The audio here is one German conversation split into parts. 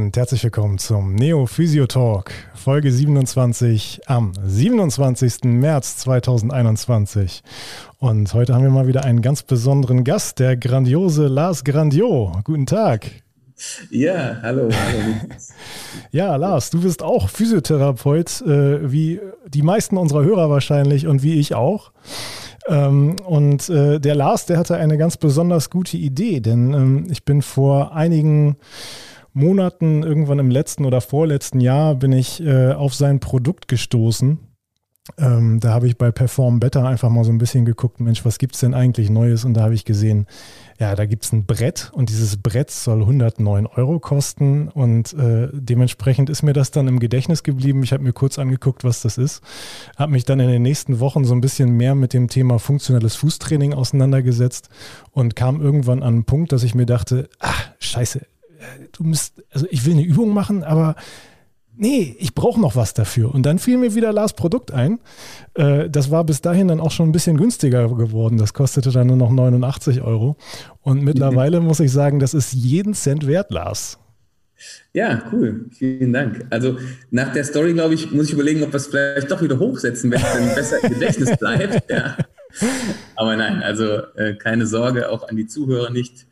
und herzlich willkommen zum Neo Physio Talk, Folge 27 am 27. März 2021. Und heute haben wir mal wieder einen ganz besonderen Gast, der grandiose Lars Grandio. Guten Tag. Ja, hallo. hallo. ja, Lars, du bist auch Physiotherapeut, äh, wie die meisten unserer Hörer wahrscheinlich und wie ich auch. Ähm, und äh, der Lars, der hatte eine ganz besonders gute Idee, denn ähm, ich bin vor einigen Monaten, irgendwann im letzten oder vorletzten Jahr, bin ich äh, auf sein Produkt gestoßen. Ähm, da habe ich bei Perform Better einfach mal so ein bisschen geguckt, Mensch, was gibt es denn eigentlich Neues? Und da habe ich gesehen, ja, da gibt es ein Brett und dieses Brett soll 109 Euro kosten und äh, dementsprechend ist mir das dann im Gedächtnis geblieben. Ich habe mir kurz angeguckt, was das ist, habe mich dann in den nächsten Wochen so ein bisschen mehr mit dem Thema funktionelles Fußtraining auseinandergesetzt und kam irgendwann an einen Punkt, dass ich mir dachte, ach, scheiße, du musst, also ich will eine Übung machen, aber nee, ich brauche noch was dafür. Und dann fiel mir wieder Lars Produkt ein. Äh, das war bis dahin dann auch schon ein bisschen günstiger geworden. Das kostete dann nur noch 89 Euro. Und mittlerweile mhm. muss ich sagen, das ist jeden Cent wert, Lars. Ja, cool. Vielen Dank. Also nach der Story, glaube ich, muss ich überlegen, ob wir es vielleicht doch wieder hochsetzen, wenn es dann besser im Gedächtnis bleibt. Ja. Aber nein, also äh, keine Sorge, auch an die Zuhörer nicht.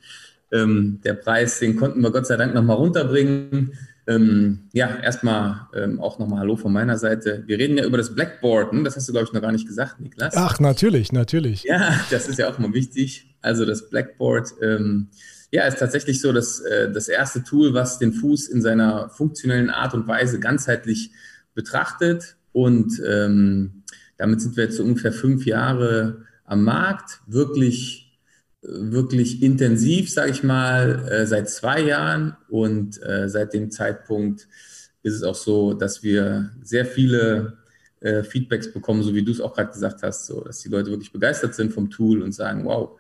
Ähm, der Preis, den konnten wir Gott sei Dank nochmal runterbringen. Ähm, ja, erstmal ähm, auch nochmal Hallo von meiner Seite. Wir reden ja über das Blackboard, ne? das hast du, glaube ich, noch gar nicht gesagt, Niklas. Ach, natürlich, natürlich. Ja, das ist ja auch mal wichtig. Also das Blackboard, ähm, ja, ist tatsächlich so dass, äh, das erste Tool, was den Fuß in seiner funktionellen Art und Weise ganzheitlich betrachtet. Und ähm, damit sind wir jetzt so ungefähr fünf Jahre am Markt, wirklich wirklich intensiv, sage ich mal, äh, seit zwei Jahren. Und äh, seit dem Zeitpunkt ist es auch so, dass wir sehr viele äh, Feedbacks bekommen, so wie du es auch gerade gesagt hast, so dass die Leute wirklich begeistert sind vom Tool und sagen, wow,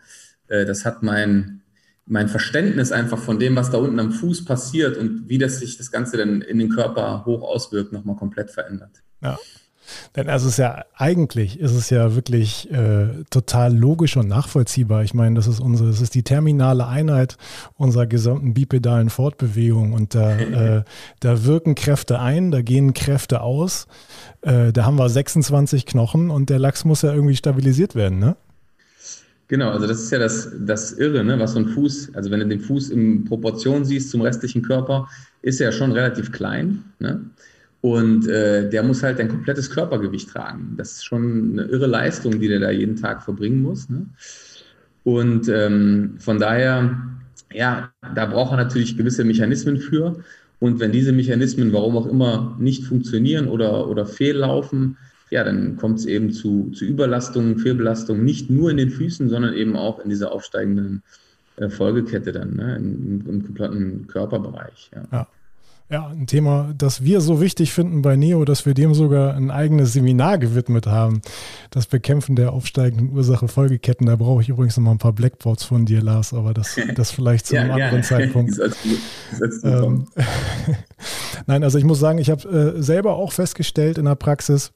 das hat mein, mein Verständnis einfach von dem, was da unten am Fuß passiert und wie das sich das Ganze dann in den Körper hoch auswirkt, nochmal komplett verändert. Ja. Denn also es ist ja eigentlich ist es ja wirklich äh, total logisch und nachvollziehbar. Ich meine, das ist unsere, das ist die terminale Einheit unserer gesamten bipedalen Fortbewegung und da, äh, da wirken Kräfte ein, da gehen Kräfte aus. Äh, da haben wir 26 Knochen und der Lachs muss ja irgendwie stabilisiert werden, ne? Genau, also das ist ja das, das Irre, ne? was so ein Fuß, also wenn du den Fuß in Proportion siehst zum restlichen Körper, ist er ja schon relativ klein. Ne? Und äh, der muss halt ein komplettes Körpergewicht tragen. Das ist schon eine irre Leistung, die der da jeden Tag verbringen muss. Ne? Und ähm, von daher, ja, da braucht er natürlich gewisse Mechanismen für. Und wenn diese Mechanismen, warum auch immer, nicht funktionieren oder, oder fehllaufen, ja, dann kommt es eben zu, zu Überlastungen, Fehlbelastungen, nicht nur in den Füßen, sondern eben auch in dieser aufsteigenden äh, Folgekette dann, ne, im, im kompletten Körperbereich. Ja. ja. Ja, ein Thema, das wir so wichtig finden bei Neo, dass wir dem sogar ein eigenes Seminar gewidmet haben. Das Bekämpfen der aufsteigenden Ursache-Folgeketten. Da brauche ich übrigens noch mal ein paar Blackboards von dir, Lars, aber das, das vielleicht zu einem ja, anderen ja. Zeitpunkt. ähm, Nein, also ich muss sagen, ich habe äh, selber auch festgestellt in der Praxis,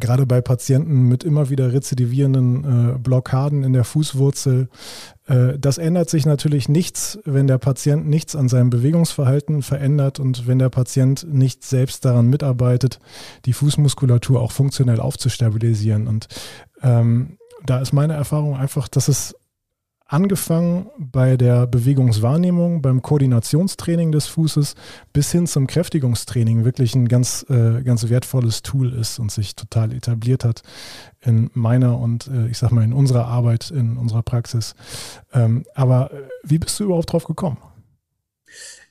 gerade bei Patienten mit immer wieder rezidivierenden äh, Blockaden in der Fußwurzel. Äh, das ändert sich natürlich nichts, wenn der Patient nichts an seinem Bewegungsverhalten verändert und wenn der Patient nicht selbst daran mitarbeitet, die Fußmuskulatur auch funktionell aufzustabilisieren. Und ähm, da ist meine Erfahrung einfach, dass es angefangen bei der Bewegungswahrnehmung, beim Koordinationstraining des Fußes bis hin zum Kräftigungstraining wirklich ein ganz, äh, ganz wertvolles Tool ist und sich total etabliert hat in meiner und äh, ich sag mal in unserer Arbeit, in unserer Praxis. Ähm, aber äh, wie bist du überhaupt drauf gekommen?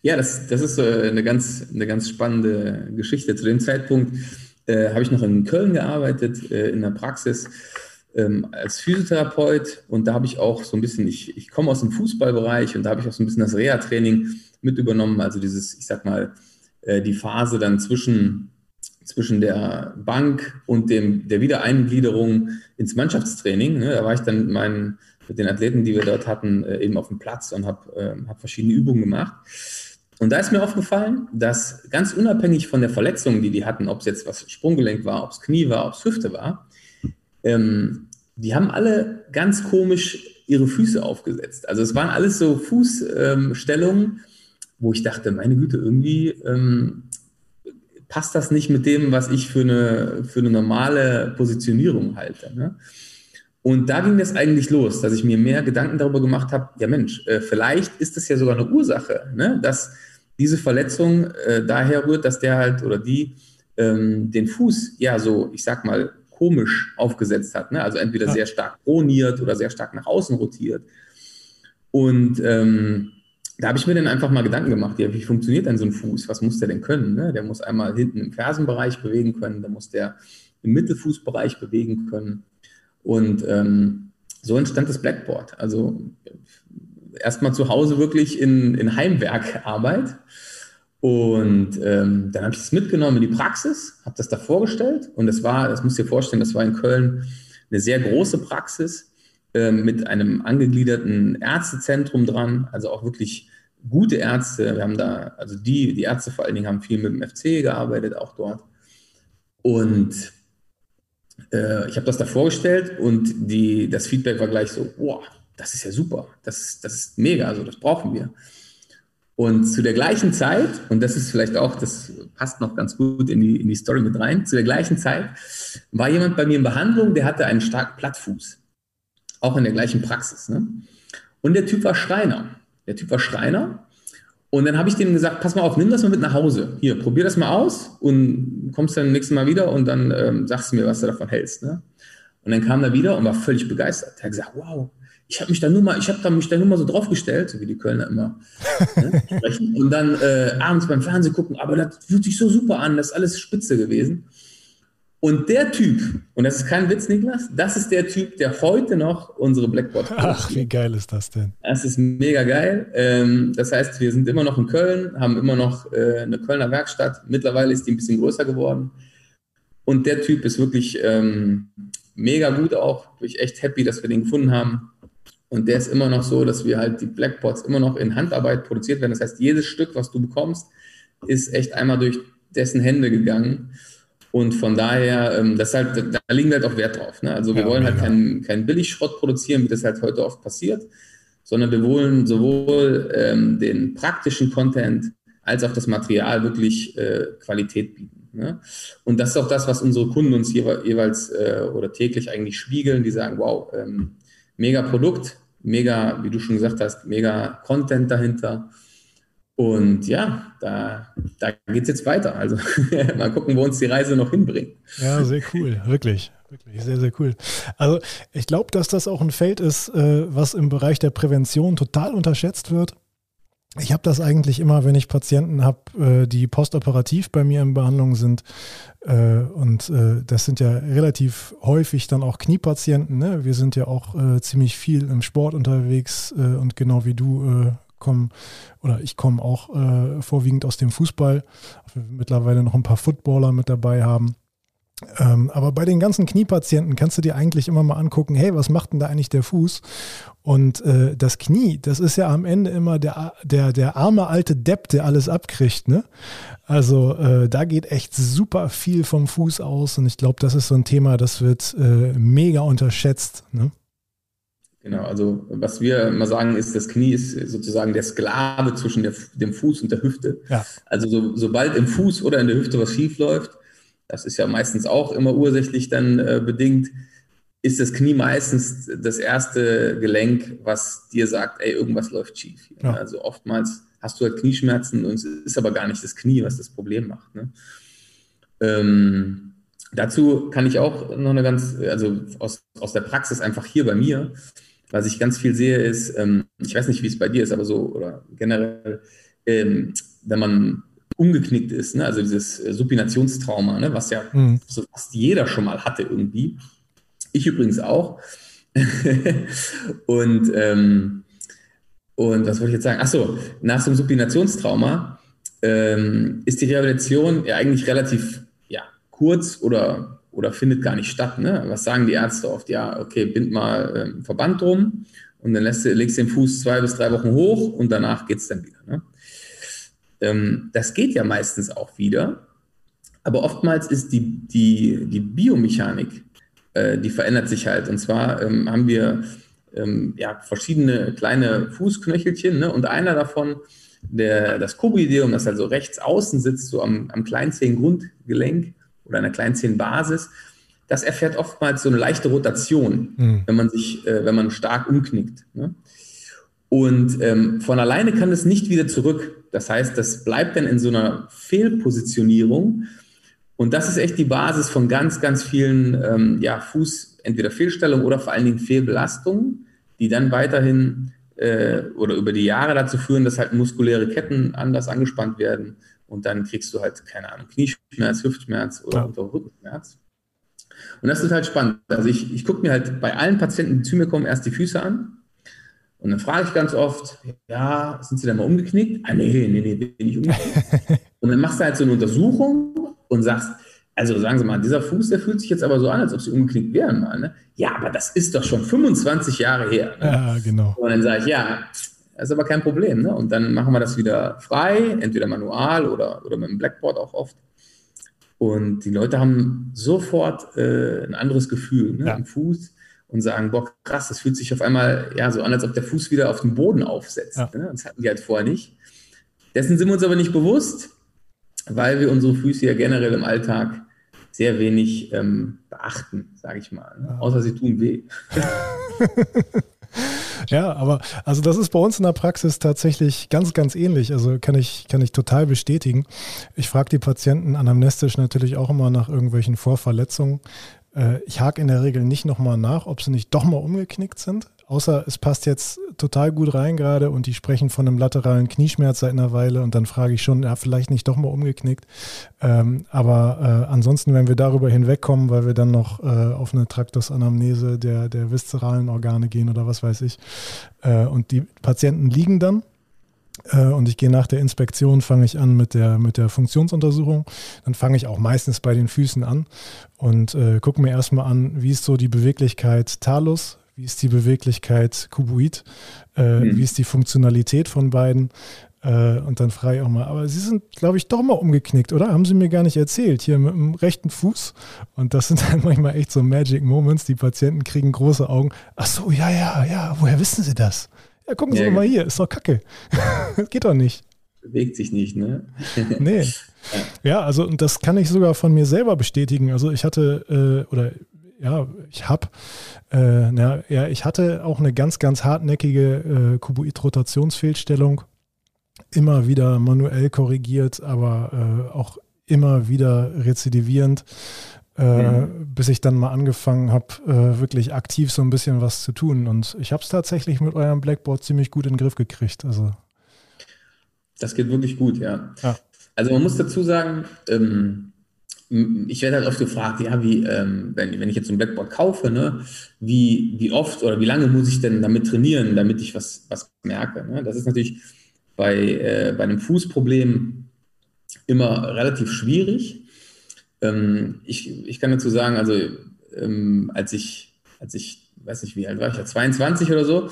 Ja, das, das ist äh, eine, ganz, eine ganz spannende Geschichte. Zu dem Zeitpunkt äh, habe ich noch in Köln gearbeitet, in der Praxis ähm, als Physiotherapeut und da habe ich auch so ein bisschen, ich, ich komme aus dem Fußballbereich und da habe ich auch so ein bisschen das Reha-Training mit übernommen, also dieses, ich sag mal, äh, die Phase dann zwischen, zwischen der Bank und dem, der Wiedereingliederung ins Mannschaftstraining. Ne? Da war ich dann mit, meinen, mit den Athleten, die wir dort hatten, äh, eben auf dem Platz und habe äh, hab verschiedene Übungen gemacht. Und da ist mir aufgefallen, dass ganz unabhängig von der Verletzung, die die hatten, ob es jetzt was Sprunggelenk war, ob es Knie war, ob es Hüfte war, ähm, die haben alle ganz komisch ihre Füße aufgesetzt. Also es waren alles so Fußstellungen, ähm, wo ich dachte, meine Güte, irgendwie ähm, passt das nicht mit dem, was ich für eine, für eine normale Positionierung halte. Ne? Und da ging das eigentlich los, dass ich mir mehr Gedanken darüber gemacht habe, ja Mensch, äh, vielleicht ist das ja sogar eine Ursache, ne? dass diese Verletzung äh, daher rührt, dass der halt oder die ähm, den Fuß ja so, ich sag mal, komisch aufgesetzt hat. Ne? Also entweder sehr stark proniert oder sehr stark nach außen rotiert. Und ähm, da habe ich mir dann einfach mal Gedanken gemacht, ja, wie funktioniert denn so ein Fuß? Was muss der denn können? Ne? Der muss einmal hinten im Fersenbereich bewegen können, dann muss der im Mittelfußbereich bewegen können. Und ähm, so entstand das Blackboard. Also erstmal zu Hause wirklich in, in Heimwerkarbeit. Und ähm, dann habe ich das mitgenommen in die Praxis, habe das da vorgestellt. Und das war, das musst du dir vorstellen, das war in Köln eine sehr große Praxis äh, mit einem angegliederten Ärztezentrum dran, also auch wirklich gute Ärzte. Wir haben da, also die, die Ärzte vor allen Dingen haben viel mit dem FC gearbeitet, auch dort. Und äh, ich habe das da vorgestellt und die, das Feedback war gleich so, boah, das ist ja super, das, das ist mega, also das brauchen wir. Und zu der gleichen Zeit, und das ist vielleicht auch, das passt noch ganz gut in die, in die Story mit rein, zu der gleichen Zeit war jemand bei mir in Behandlung, der hatte einen starken Plattfuß. Auch in der gleichen Praxis. Ne? Und der Typ war Schreiner. Der Typ war Schreiner und dann habe ich denen gesagt, pass mal auf, nimm das mal mit nach Hause. Hier, probier das mal aus und kommst dann nächstes Mal wieder und dann ähm, sagst du mir, was du davon hältst. Ne? Und dann kam er wieder und war völlig begeistert. Er hat gesagt, wow, ich habe mich da nur mal, ich habe da mich da nur mal so draufgestellt, so wie die Kölner immer ne, sprechen. Und dann äh, abends beim Fernsehen gucken, aber das fühlt sich so super an, das ist alles spitze gewesen. Und der Typ, und das ist kein Witz, Niklas, das ist der Typ, der heute noch unsere Blackboard Ach, wie geil ist das denn? Das ist mega geil. Ähm, das heißt, wir sind immer noch in Köln, haben immer noch äh, eine Kölner Werkstatt. Mittlerweile ist die ein bisschen größer geworden. Und der Typ ist wirklich ähm, mega gut auch. Bin ich echt happy, dass wir den gefunden haben. Und der ist immer noch so, dass wir halt die Blackboards immer noch in Handarbeit produziert werden. Das heißt, jedes Stück, was du bekommst, ist echt einmal durch dessen Hände gegangen. Und von daher, ähm, das halt, da liegen wir halt auch Wert drauf. Ne? Also wir ja, wollen halt keinen kein Billigschrott produzieren, wie das halt heute oft passiert, sondern wir wollen sowohl ähm, den praktischen Content als auch das Material wirklich äh, Qualität bieten. Ne? Und das ist auch das, was unsere Kunden uns jeweils äh, oder täglich eigentlich spiegeln. Die sagen, wow, ähm, mega Produkt, mega, wie du schon gesagt hast, mega Content dahinter. Und ja, da, da geht es jetzt weiter. Also mal gucken, wo uns die Reise noch hinbringt. Ja, sehr cool, wirklich. Wirklich sehr, sehr cool. Also ich glaube, dass das auch ein Feld ist, äh, was im Bereich der Prävention total unterschätzt wird. Ich habe das eigentlich immer, wenn ich Patienten habe, äh, die postoperativ bei mir in Behandlung sind. Äh, und das sind ja relativ häufig dann auch Kniepatienten. Ne? Wir sind ja auch ziemlich viel im Sport unterwegs und genau wie du komme oder ich komme auch äh, vorwiegend aus dem Fußball, mittlerweile noch ein paar Footballer mit dabei haben. Ähm, aber bei den ganzen Kniepatienten kannst du dir eigentlich immer mal angucken, hey, was macht denn da eigentlich der Fuß? Und äh, das Knie, das ist ja am Ende immer der, der, der arme alte Depp, der alles abkriegt. Ne? Also äh, da geht echt super viel vom Fuß aus und ich glaube, das ist so ein Thema, das wird äh, mega unterschätzt. Ne? Genau, also was wir immer sagen ist, das Knie ist sozusagen der Sklave zwischen der, dem Fuß und der Hüfte. Ja. Also so, sobald im Fuß oder in der Hüfte was schief läuft, das ist ja meistens auch immer ursächlich dann äh, bedingt, ist das Knie meistens das erste Gelenk, was dir sagt, ey, irgendwas läuft schief. Ja. Also oftmals hast du halt Knieschmerzen und es ist aber gar nicht das Knie, was das Problem macht. Ne? Ähm, dazu kann ich auch noch eine ganz, also aus, aus der Praxis einfach hier bei mir, was ich ganz viel sehe, ist, ähm, ich weiß nicht, wie es bei dir ist, aber so, oder generell, ähm, wenn man umgeknickt ist, ne? also dieses äh, Supinationstrauma, ne? was ja mhm. so fast jeder schon mal hatte irgendwie. Ich übrigens auch. und, ähm, und was wollte ich jetzt sagen? Achso, nach so einem Supinationstrauma ähm, ist die Rehabilitation ja eigentlich relativ ja, kurz oder oder findet gar nicht statt. Ne? Was sagen die Ärzte oft? Ja, okay, bind mal ähm, Verband drum und dann lässt legst du den Fuß zwei bis drei Wochen hoch und danach geht es dann wieder. Ne? Ähm, das geht ja meistens auch wieder, aber oftmals ist die, die, die Biomechanik, äh, die verändert sich halt. Und zwar ähm, haben wir ähm, ja, verschiedene kleine Fußknöchelchen ne? und einer davon der, das Koboideum, das also rechts außen sitzt, so am, am Kleinzehengrundgelenk oder an der Kleinzehenbasis, das erfährt oftmals so eine leichte Rotation, mhm. wenn man sich, äh, wenn man stark umknickt. Ne? Und ähm, von alleine kann es nicht wieder zurück. Das heißt, das bleibt dann in so einer Fehlpositionierung. Und das ist echt die Basis von ganz, ganz vielen ähm, ja, Fuß, entweder Fehlstellungen oder vor allen Dingen Fehlbelastungen, die dann weiterhin äh, oder über die Jahre dazu führen, dass halt muskuläre Ketten anders angespannt werden und dann kriegst du halt, keine Ahnung, Knieschmerz, Hüftschmerz oder ja. Rückenschmerz. Und das ist halt spannend. Also ich, ich gucke mir halt bei allen Patienten, die zu mir kommen, erst die Füße an. Und dann frage ich ganz oft, ja, sind sie da mal umgeknickt? Ah, nee, nee, nee, bin ich umgeknickt. und dann machst du halt so eine Untersuchung und sagst, also sagen Sie mal, dieser Fuß, der fühlt sich jetzt aber so an, als ob Sie umgeknickt wären mal. Ne? Ja, aber das ist doch schon 25 Jahre her. Ne? Ja, genau. Und dann sage ich, ja, das ist aber kein Problem. Ne? Und dann machen wir das wieder frei, entweder manual oder, oder mit dem Blackboard auch oft. Und die Leute haben sofort äh, ein anderes Gefühl ne, ja. im Fuß und sagen, boah, krass, das fühlt sich auf einmal ja so an, als ob der Fuß wieder auf dem Boden aufsetzt. Ja. Ne? Das hatten die halt vorher nicht. Dessen sind wir uns aber nicht bewusst, weil wir unsere Füße ja generell im Alltag sehr wenig ähm, beachten, sage ich mal. Ne? Außer sie tun weh. Ja, aber also das ist bei uns in der Praxis tatsächlich ganz, ganz ähnlich. Also kann ich, kann ich total bestätigen. Ich frage die Patienten anamnestisch natürlich auch immer nach irgendwelchen Vorverletzungen. Äh, ich hake in der Regel nicht nochmal nach, ob sie nicht doch mal umgeknickt sind. Außer es passt jetzt total gut rein gerade und die sprechen von einem lateralen Knieschmerz seit einer Weile und dann frage ich schon, ja, vielleicht nicht doch mal umgeknickt. Ähm, aber äh, ansonsten, wenn wir darüber hinwegkommen, weil wir dann noch äh, auf eine Traktusanamnese der, der viszeralen Organe gehen oder was weiß ich, äh, und die Patienten liegen dann, und ich gehe nach der Inspektion, fange ich an mit der, mit der Funktionsuntersuchung. Dann fange ich auch meistens bei den Füßen an und äh, gucke mir erstmal an, wie ist so die Beweglichkeit Talus, wie ist die Beweglichkeit Kubuit? Äh, mhm. Wie ist die Funktionalität von beiden? Äh, und dann frage ich auch mal, aber Sie sind, glaube ich, doch mal umgeknickt, oder? Haben Sie mir gar nicht erzählt, hier mit dem rechten Fuß. Und das sind dann manchmal echt so Magic Moments. Die Patienten kriegen große Augen. Ach so, ja, ja, ja, woher wissen Sie das? Ja, gucken Sie ja, mal hier, ist doch kacke. geht doch nicht. Bewegt sich nicht, ne? nee. Ja, also das kann ich sogar von mir selber bestätigen. Also ich hatte, äh, oder ja, ich habe, äh, na, ja, ich hatte auch eine ganz, ganz hartnäckige äh, Kuboid-Rotationsfehlstellung. Immer wieder manuell korrigiert, aber äh, auch immer wieder rezidivierend, äh, mhm. bis ich dann mal angefangen habe, äh, wirklich aktiv so ein bisschen was zu tun. Und ich habe es tatsächlich mit eurem Blackboard ziemlich gut in den Griff gekriegt. Also. Das geht wirklich gut, ja. ja. Also man muss dazu sagen, ähm, ich werde halt oft gefragt, ja, wie, ähm, wenn, wenn ich jetzt ein Blackboard kaufe, ne, wie, wie oft oder wie lange muss ich denn damit trainieren, damit ich was, was merke? Ne? Das ist natürlich bei, äh, bei einem Fußproblem immer relativ schwierig. Ähm, ich, ich kann dazu sagen, also ähm, als ich, als ich, weiß nicht, wie alt war ich, ja, 22 oder so,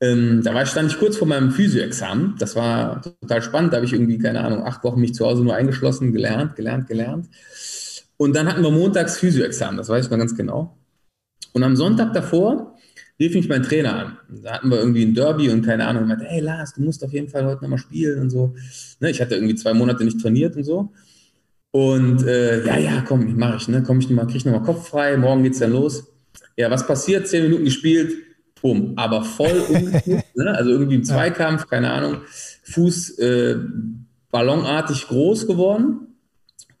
ähm, da war, stand ich kurz vor meinem Physio-Examen. Das war total spannend. Da habe ich irgendwie, keine Ahnung, acht Wochen mich zu Hause nur eingeschlossen, gelernt, gelernt, gelernt. Und dann hatten wir montags Physio-Examen, das weiß ich mal ganz genau. Und am Sonntag davor rief mich mein Trainer an. Da hatten wir irgendwie ein Derby und keine Ahnung. Und meinte, hey Lars, du musst auf jeden Fall heute nochmal spielen und so. Ne, ich hatte irgendwie zwei Monate nicht trainiert und so. Und äh, ja, ja, komm, mache ich, ne? Komm ich nochmal, krieg ich nochmal Kopf frei, morgen geht's dann los. Ja, was passiert? Zehn Minuten gespielt, bumm, aber voll umgeknickt, ne? also irgendwie im Zweikampf, keine Ahnung, Fuß äh, ballonartig groß geworden.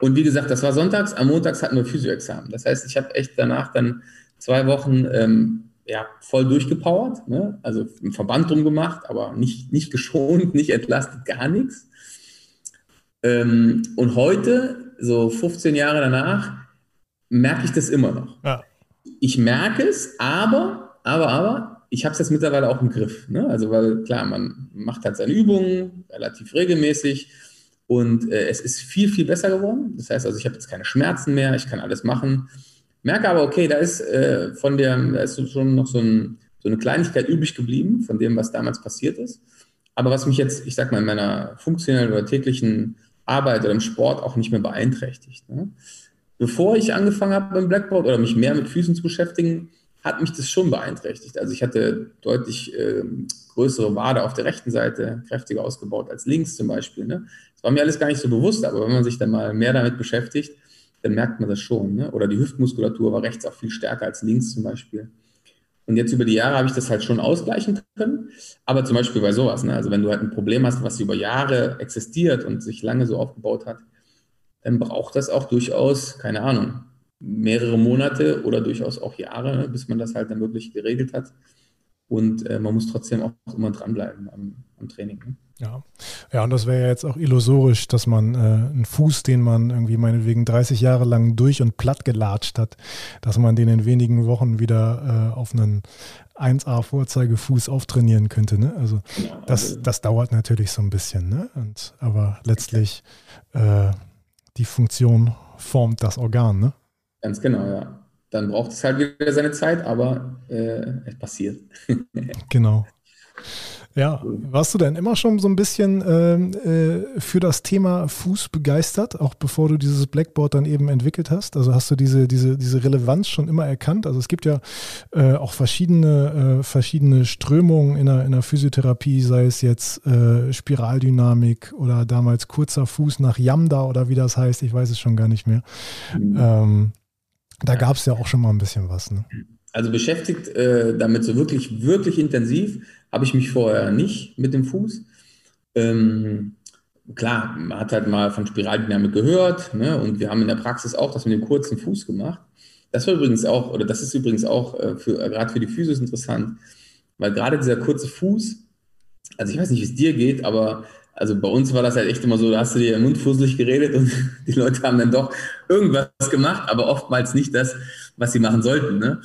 Und wie gesagt, das war sonntags, am Montags hatten wir Physioexamen. Das heißt, ich habe echt danach dann zwei Wochen ähm, ja, voll durchgepowert, ne? also einen Verband drum gemacht, aber nicht, nicht geschont, nicht entlastet, gar nichts. Ähm, und heute, so 15 Jahre danach, merke ich das immer noch. Ja. Ich merke es, aber aber, aber, ich habe es jetzt mittlerweile auch im Griff. Ne? Also, weil klar, man macht halt seine Übungen relativ regelmäßig und äh, es ist viel, viel besser geworden. Das heißt also, ich habe jetzt keine Schmerzen mehr, ich kann alles machen. Merke aber, okay, da ist äh, von der, da ist schon noch so, ein, so eine Kleinigkeit übrig geblieben von dem, was damals passiert ist. Aber was mich jetzt, ich sag mal, in meiner funktionellen oder täglichen Arbeit oder im Sport auch nicht mehr beeinträchtigt. Ne? Bevor ich angefangen habe beim Blackboard oder mich mehr mit Füßen zu beschäftigen, hat mich das schon beeinträchtigt. Also ich hatte deutlich äh, größere Wade auf der rechten Seite, kräftiger ausgebaut als links zum Beispiel. Ne? Das war mir alles gar nicht so bewusst, aber wenn man sich dann mal mehr damit beschäftigt, dann merkt man das schon. Ne? Oder die Hüftmuskulatur war rechts auch viel stärker als links zum Beispiel. Und jetzt über die Jahre habe ich das halt schon ausgleichen können. Aber zum Beispiel bei sowas, ne? also wenn du halt ein Problem hast, was über Jahre existiert und sich lange so aufgebaut hat, dann braucht das auch durchaus, keine Ahnung, mehrere Monate oder durchaus auch Jahre, bis man das halt dann wirklich geregelt hat. Und äh, man muss trotzdem auch immer dranbleiben am, am Training. Ne? Ja. ja, und das wäre ja jetzt auch illusorisch, dass man äh, einen Fuß, den man irgendwie meinetwegen 30 Jahre lang durch und platt gelatscht hat, dass man den in wenigen Wochen wieder äh, auf einen 1A-Vorzeigefuß auftrainieren könnte. Ne? Also das, also das dauert natürlich so ein bisschen. Ne? Und, aber letztlich äh, die Funktion formt das Organ. Ne? Ganz genau, ja. Dann braucht es halt wieder seine Zeit, aber äh, es passiert. genau. Ja, warst du denn immer schon so ein bisschen ähm, äh, für das Thema Fuß begeistert, auch bevor du dieses Blackboard dann eben entwickelt hast? Also hast du diese, diese, diese Relevanz schon immer erkannt? Also es gibt ja äh, auch verschiedene, äh, verschiedene Strömungen in der, in der Physiotherapie, sei es jetzt äh, Spiraldynamik oder damals kurzer Fuß nach Yamda oder wie das heißt, ich weiß es schon gar nicht mehr. Mhm. Ähm, da gab es ja auch schon mal ein bisschen was. Ne? Also beschäftigt äh, damit so wirklich, wirklich intensiv habe ich mich vorher nicht mit dem Fuß. Ähm, klar, man hat halt mal von Spiraldynamik gehört ne? und wir haben in der Praxis auch das mit dem kurzen Fuß gemacht. Das war übrigens auch, oder das ist übrigens auch äh, für, äh, gerade für die Physios interessant, weil gerade dieser kurze Fuß, also ich weiß nicht, wie es dir geht, aber also bei uns war das halt echt immer so, da hast du dir im Mund fusselig geredet und die Leute haben dann doch irgendwas gemacht, aber oftmals nicht das, was sie machen sollten. Ne?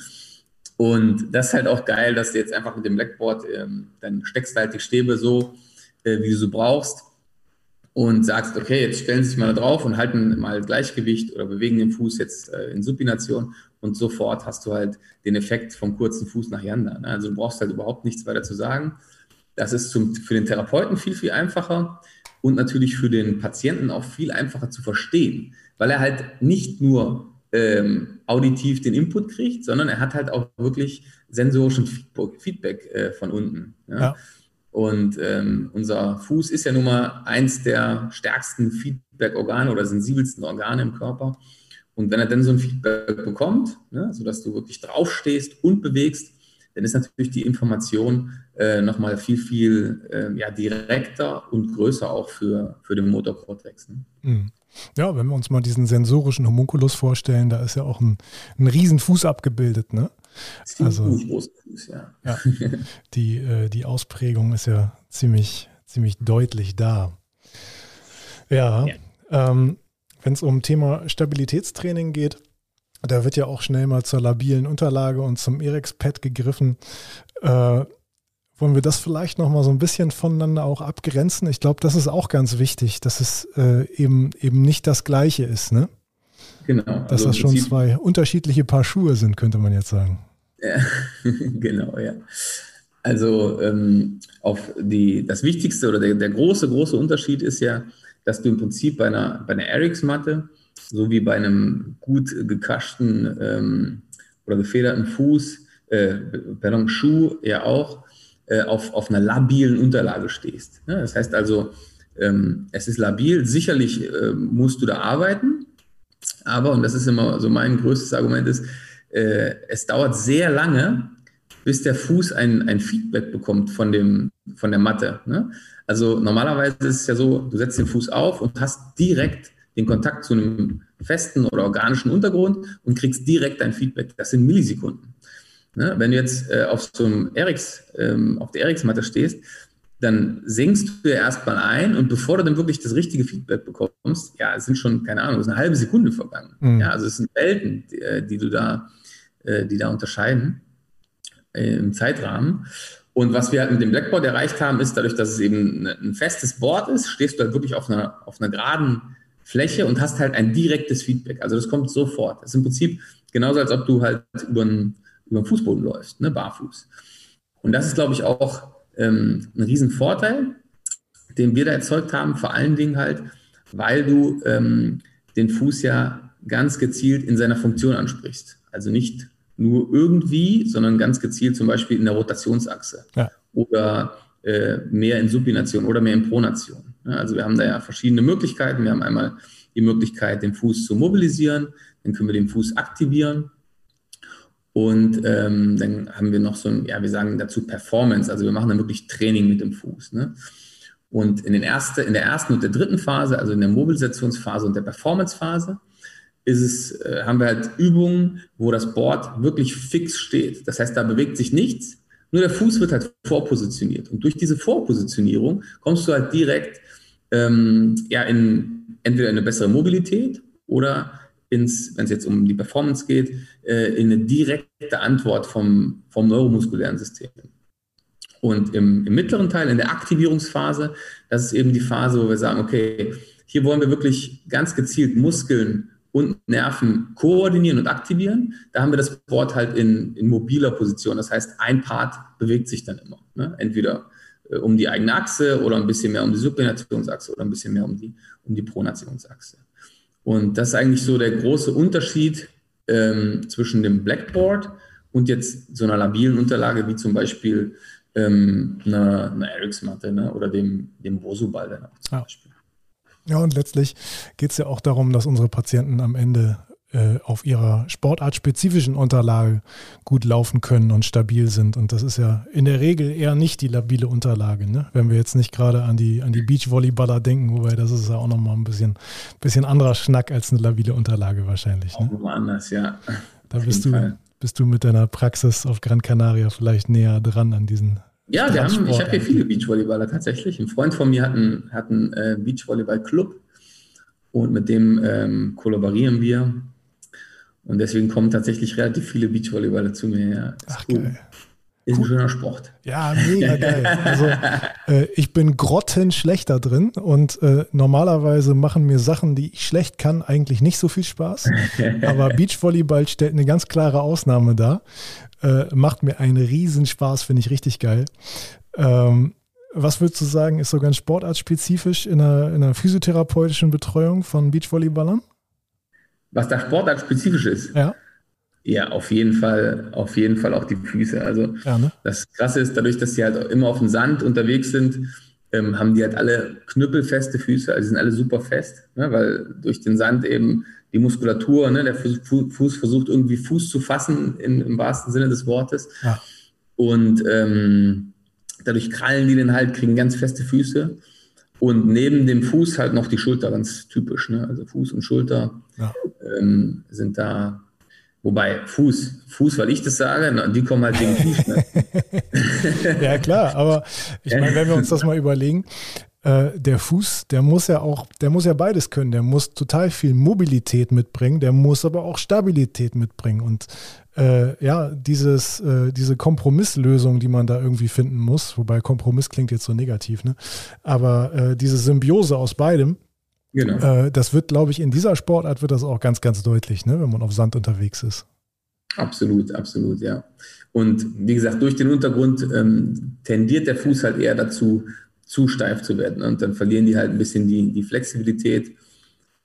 Und das ist halt auch geil, dass du jetzt einfach mit dem Blackboard, ähm, dann steckst du halt die Stäbe so, äh, wie du so brauchst und sagst, okay, jetzt stellen sie sich mal drauf und halten mal Gleichgewicht oder bewegen den Fuß jetzt äh, in Supination und sofort hast du halt den Effekt vom kurzen Fuß nach Yanda. Ne? Also du brauchst halt überhaupt nichts weiter zu sagen. Das ist zum, für den Therapeuten viel, viel einfacher und natürlich für den Patienten auch viel einfacher zu verstehen, weil er halt nicht nur ähm, auditiv den Input kriegt, sondern er hat halt auch wirklich sensorischen Feedback äh, von unten. Ja? Ja. Und ähm, unser Fuß ist ja nun mal eins der stärksten Feedback-Organe oder sensibelsten Organe im Körper. Und wenn er dann so ein Feedback bekommt, ne, sodass du wirklich draufstehst und bewegst, dann ist natürlich die Information äh, nochmal viel, viel äh, ja, direkter und größer auch für, für den Motorkortex. Ne? Mhm. Ja, wenn wir uns mal diesen sensorischen Homunculus vorstellen, da ist ja auch ein, ein Riesenfuß abgebildet, ne? Also, Fuß, ja. ja. Die, äh, die Ausprägung ist ja ziemlich, ziemlich deutlich da. Ja, ja. Ähm, wenn es um Thema Stabilitätstraining geht, da wird ja auch schnell mal zur labilen Unterlage und zum Erex-Pad gegriffen. Äh, wollen wir das vielleicht noch mal so ein bisschen voneinander auch abgrenzen? Ich glaube, das ist auch ganz wichtig, dass es äh, eben, eben nicht das Gleiche ist, ne? Genau. Dass also das schon zwei unterschiedliche Paar Schuhe sind, könnte man jetzt sagen. Ja, genau, ja. Also ähm, auf die, das Wichtigste oder der, der große, große Unterschied ist ja, dass du im Prinzip bei einer, bei einer Erics-Matte so wie bei einem gut gekaschten ähm, oder gefederten Fuß, äh, pardon, Schuh ja auch äh, auf, auf einer labilen Unterlage stehst. Ja, das heißt also, ähm, es ist labil, sicherlich äh, musst du da arbeiten, aber, und das ist immer so mein größtes Argument ist, äh, es dauert sehr lange, bis der Fuß ein, ein Feedback bekommt von, dem, von der Matte. Ne? Also normalerweise ist es ja so, du setzt den Fuß auf und hast direkt den Kontakt zu einem festen oder organischen Untergrund und kriegst direkt ein Feedback. Das sind Millisekunden. Ne? Wenn du jetzt äh, auf so einem RX, ähm, auf der RX-Matte stehst, dann senkst du ja erstmal ein und bevor du dann wirklich das richtige Feedback bekommst, ja, es sind schon, keine Ahnung, es ist eine halbe Sekunde vergangen. Mhm. Ja, also es sind Welten, die, äh, die du da, äh, die da unterscheiden äh, im Zeitrahmen. Und was wir halt mit dem Blackboard erreicht haben, ist dadurch, dass es eben ein festes Board ist, stehst du halt wirklich auf einer, auf einer geraden Fläche und hast halt ein direktes Feedback. Also das kommt sofort. Das ist im Prinzip genauso, als ob du halt über einen, über einen Fußboden läufst, ne, barfuß. Und das ist, glaube ich, auch ähm, ein Riesenvorteil, den wir da erzeugt haben, vor allen Dingen halt, weil du ähm, den Fuß ja ganz gezielt in seiner Funktion ansprichst. Also nicht nur irgendwie, sondern ganz gezielt zum Beispiel in der Rotationsachse. Ja. oder äh, mehr in Supination oder mehr in Pronation. Ja, also wir haben da ja verschiedene Möglichkeiten. Wir haben einmal die Möglichkeit, den Fuß zu mobilisieren, dann können wir den Fuß aktivieren und ähm, dann haben wir noch so ein, ja, wir sagen dazu Performance, also wir machen dann wirklich Training mit dem Fuß. Ne? Und in, den erste, in der ersten und der dritten Phase, also in der Mobilisationsphase und der Performancephase, ist es, äh, haben wir halt Übungen, wo das Board wirklich fix steht. Das heißt, da bewegt sich nichts, nur der Fuß wird halt vorpositioniert. Und durch diese Vorpositionierung kommst du halt direkt ähm, ja, in entweder in eine bessere Mobilität oder ins, wenn es jetzt um die Performance geht, äh, in eine direkte Antwort vom, vom neuromuskulären System. Und im, im, mittleren Teil, in der Aktivierungsphase, das ist eben die Phase, wo wir sagen, okay, hier wollen wir wirklich ganz gezielt Muskeln und Nerven koordinieren und aktivieren. Da haben wir das Board halt in, in mobiler Position. Das heißt, ein Part bewegt sich dann immer. Ne? Entweder äh, um die eigene Achse oder ein bisschen mehr um die Supinationsachse oder ein bisschen mehr um die, um die Pronationsachse. Und das ist eigentlich so der große Unterschied ähm, zwischen dem Blackboard und jetzt so einer labilen Unterlage wie zum Beispiel ähm, einer, einer Erics-Matte ne? oder dem, dem Bosu-Ball dann auch zum ja. Beispiel. Ja, und letztlich geht es ja auch darum, dass unsere Patienten am Ende äh, auf ihrer sportartspezifischen Unterlage gut laufen können und stabil sind. Und das ist ja in der Regel eher nicht die labile Unterlage, ne? wenn wir jetzt nicht gerade an die, an die Beachvolleyballer denken, wobei das ist ja auch nochmal ein bisschen, bisschen anderer Schnack als eine labile Unterlage wahrscheinlich. Ne? Auch nochmal anders, ja. Da bist du, bist du mit deiner Praxis auf Gran Canaria vielleicht näher dran an diesen ja, wir haben, ich habe hier viele Beachvolleyballer tatsächlich. Ein Freund von mir hat einen, hat einen äh, Beachvolleyball-Club und mit dem ähm, kollaborieren wir. Und deswegen kommen tatsächlich relativ viele Beachvolleyballer zu mir. Ja, Ach, cool. geil. Ist cool. ein schöner Sport. Ja, mega geil. Also äh, ich bin grottenschlecht da drin und äh, normalerweise machen mir Sachen, die ich schlecht kann, eigentlich nicht so viel Spaß. Aber Beachvolleyball stellt eine ganz klare Ausnahme dar. Äh, macht mir einen Riesenspaß, finde ich richtig geil. Ähm, was würdest du sagen, ist so ganz sportartspezifisch in einer, in einer physiotherapeutischen Betreuung von Beachvolleyballern? Was da sportartspezifisch ist? Ja. Ja, auf jeden Fall, auf jeden Fall auch die Füße. Also ja, ne? das Krasse ist, dadurch, dass sie halt immer auf dem Sand unterwegs sind, ähm, haben die halt alle knüppelfeste Füße, also die sind alle super fest, ne? weil durch den Sand eben die Muskulatur, ne? der Fuß versucht irgendwie Fuß zu fassen in, im wahrsten Sinne des Wortes. Ja. Und ähm, dadurch krallen die den halt, kriegen ganz feste Füße. Und neben dem Fuß halt noch die Schulter, ganz typisch. Ne? Also Fuß und Schulter ja. ähm, sind da Wobei, Fuß, Fuß, weil ich das sage, die kommen halt wegen Fuß. Ne? ja, klar, aber ich meine, wenn wir uns das mal überlegen, äh, der Fuß, der muss ja auch, der muss ja beides können. Der muss total viel Mobilität mitbringen, der muss aber auch Stabilität mitbringen. Und äh, ja, dieses, äh, diese Kompromisslösung, die man da irgendwie finden muss, wobei Kompromiss klingt jetzt so negativ, ne? Aber äh, diese Symbiose aus beidem, Genau. Äh, das wird, glaube ich, in dieser Sportart wird das auch ganz, ganz deutlich, ne, wenn man auf Sand unterwegs ist. Absolut, absolut, ja. Und wie gesagt, durch den Untergrund ähm, tendiert der Fuß halt eher dazu, zu steif zu werden. Und dann verlieren die halt ein bisschen die, die Flexibilität.